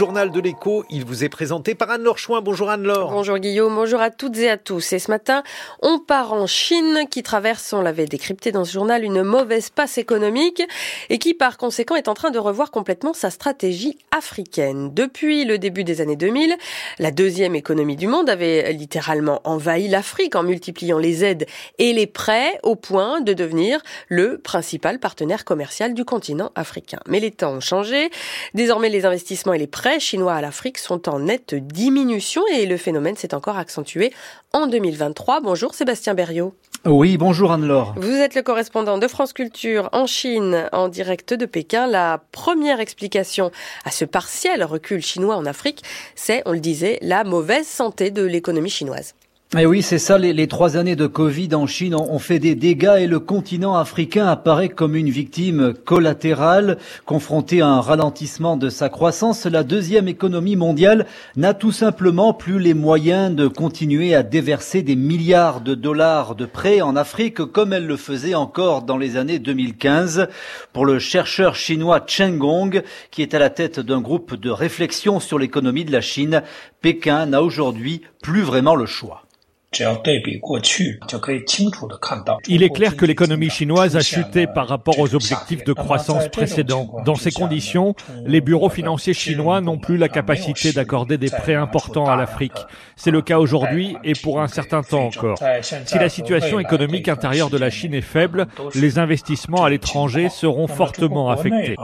journal de l'écho. Il vous est présenté par Anne-Laure Chouin. Bonjour Anne-Laure. Bonjour Guillaume, bonjour à toutes et à tous. Et ce matin, on part en Chine qui traverse, on l'avait décrypté dans ce journal, une mauvaise passe économique et qui par conséquent est en train de revoir complètement sa stratégie africaine. Depuis le début des années 2000, la deuxième économie du monde avait littéralement envahi l'Afrique en multipliant les aides et les prêts au point de devenir le principal partenaire commercial du continent africain. Mais les temps ont changé. Désormais, les investissements et les prêts chinois à l'Afrique sont en nette diminution et le phénomène s'est encore accentué en 2023. Bonjour Sébastien Berriot. Oui, bonjour Anne-Laure. Vous êtes le correspondant de France Culture en Chine en direct de Pékin. La première explication à ce partiel recul chinois en Afrique, c'est, on le disait, la mauvaise santé de l'économie chinoise. Et eh oui, c'est ça, les, trois années de Covid en Chine ont, fait des dégâts et le continent africain apparaît comme une victime collatérale. Confronté à un ralentissement de sa croissance, la deuxième économie mondiale n'a tout simplement plus les moyens de continuer à déverser des milliards de dollars de prêts en Afrique comme elle le faisait encore dans les années 2015. Pour le chercheur chinois Chen Gong, qui est à la tête d'un groupe de réflexion sur l'économie de la Chine, Pékin n'a aujourd'hui plus vraiment le choix. Il est clair que l'économie chinoise a chuté par rapport aux objectifs de croissance précédents. Dans ces conditions, les bureaux financiers chinois n'ont plus la capacité d'accorder des prêts importants à l'Afrique. C'est le cas aujourd'hui et pour un certain temps encore. Si la situation économique intérieure de la Chine est faible, les investissements à l'étranger seront fortement affectés.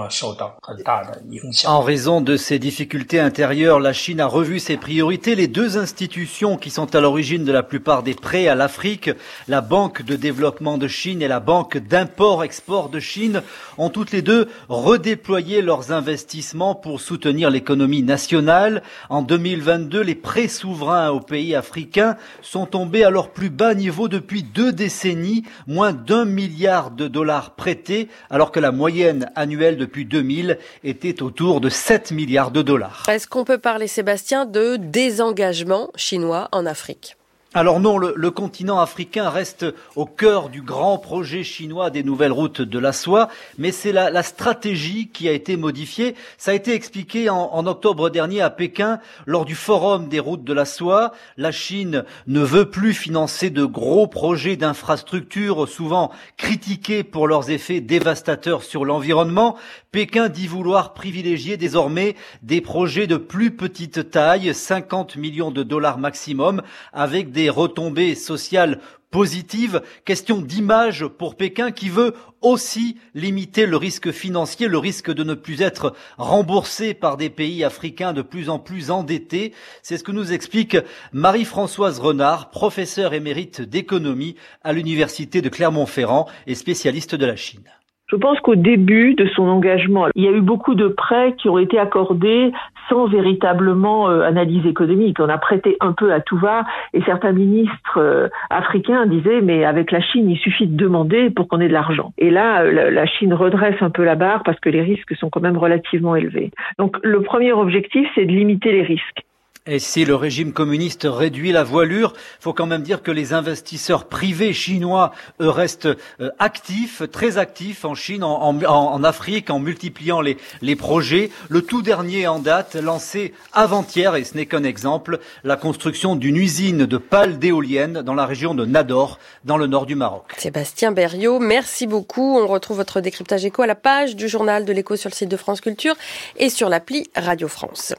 En raison de ces difficultés intérieures, la Chine a revu ses priorités. Les deux institutions qui sont à l'origine de la plupart des prêts à l'Afrique, la Banque de développement de Chine et la Banque d'import-export de Chine, ont toutes les deux redéployé leurs investissements pour soutenir l'économie nationale. En 2022, les prêts souverains aux pays africains sont tombés à leur plus bas niveau depuis deux décennies, moins d'un milliard de dollars prêtés, alors que la moyenne annuelle depuis 2000 était autour de 7 milliards de dollars. Est-ce qu'on peut parler, Sébastien, de désengagement chinois en Afrique? Alors non, le, continent africain reste au cœur du grand projet chinois des nouvelles routes de la soie, mais c'est la, stratégie qui a été modifiée. Ça a été expliqué en, en, octobre dernier à Pékin lors du forum des routes de la soie. La Chine ne veut plus financer de gros projets d'infrastructures souvent critiqués pour leurs effets dévastateurs sur l'environnement. Pékin dit vouloir privilégier désormais des projets de plus petite taille, 50 millions de dollars maximum, avec des retombées sociales positives. Question d'image pour Pékin qui veut aussi limiter le risque financier, le risque de ne plus être remboursé par des pays africains de plus en plus endettés. C'est ce que nous explique Marie-Françoise Renard, professeure émérite d'économie à l'université de Clermont-Ferrand et spécialiste de la Chine. Je pense qu'au début de son engagement, il y a eu beaucoup de prêts qui ont été accordés sans véritablement euh, analyse économique. On a prêté un peu à tout va et certains ministres euh, africains disaient mais avec la Chine, il suffit de demander pour qu'on ait de l'argent. Et là, euh, la Chine redresse un peu la barre parce que les risques sont quand même relativement élevés. Donc le premier objectif, c'est de limiter les risques. Et si le régime communiste réduit la voilure, faut quand même dire que les investisseurs privés chinois restent euh, actifs, très actifs en Chine, en, Afrique, en multipliant les, projets. Le tout dernier en date, lancé avant-hier, et ce n'est qu'un exemple, la construction d'une usine de pales d'éoliennes dans la région de Nador, dans le nord du Maroc. Sébastien Berriot, merci beaucoup. On retrouve votre décryptage éco à la page du journal de l'écho sur le site de France Culture et sur l'appli Radio France.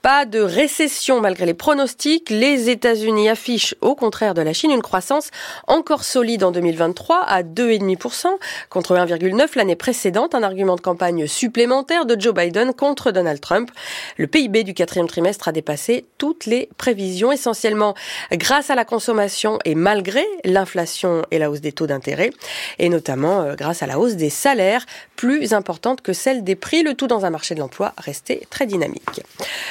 Pas de récession malgré les pronostics. Les États-Unis affichent, au contraire de la Chine, une croissance encore solide en 2023 à 2,5% contre 1,9% l'année précédente. Un argument de campagne supplémentaire de Joe Biden contre Donald Trump. Le PIB du quatrième trimestre a dépassé toutes les prévisions, essentiellement grâce à la consommation et malgré l'inflation et la hausse des taux d'intérêt, et notamment euh, grâce à la hausse des salaires plus importante que celle des prix, le tout dans un marché de l'emploi resté très dynamique.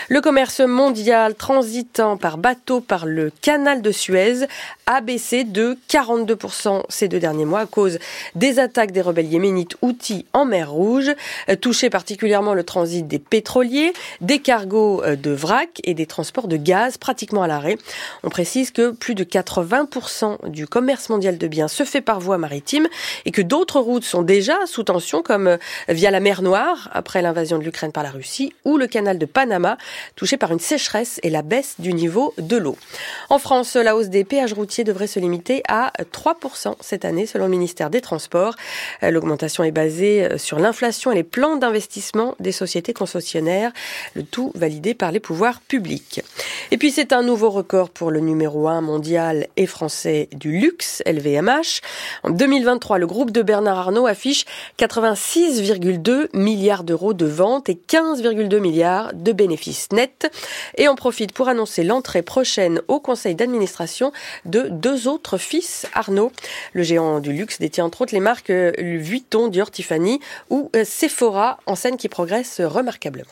Le commerce mondial transitant par bateau par le canal de Suez a baissé de 42% ces deux derniers mois à cause des attaques des rebelles yéménites Houthis en mer Rouge, euh, touché particulièrement le transit des pétroliers, des cargos euh, de vrac et des transports de gaz pratiquement à l'arrêt. On précise que plus de 80% du commerce mondial de biens se fait par voie maritime et que d'autres routes sont déjà sous tension comme euh, via la mer Noire après l'invasion de l'Ukraine par la Russie ou le canal de Panama touché par une sécheresse et la baisse du niveau de l'eau. En France, la hausse des péages routiers devrait se limiter à 3% cette année selon le ministère des Transports. L'augmentation est basée sur l'inflation et les plans d'investissement des sociétés concessionnaires, le tout validé par les pouvoirs publics. Et puis c'est un nouveau record pour le numéro 1 mondial et français du luxe, LVMH. En 2023, le groupe de Bernard Arnault affiche 86,2 milliards d'euros de ventes et 15,2 milliards de bénéfices nets et en profite pour annoncer l'entrée prochaine au conseil d'administration de deux autres fils Arnaud. Le géant du luxe détient entre autres les marques Vuitton, Dior, Tiffany ou Sephora, en scène qui progresse remarquablement.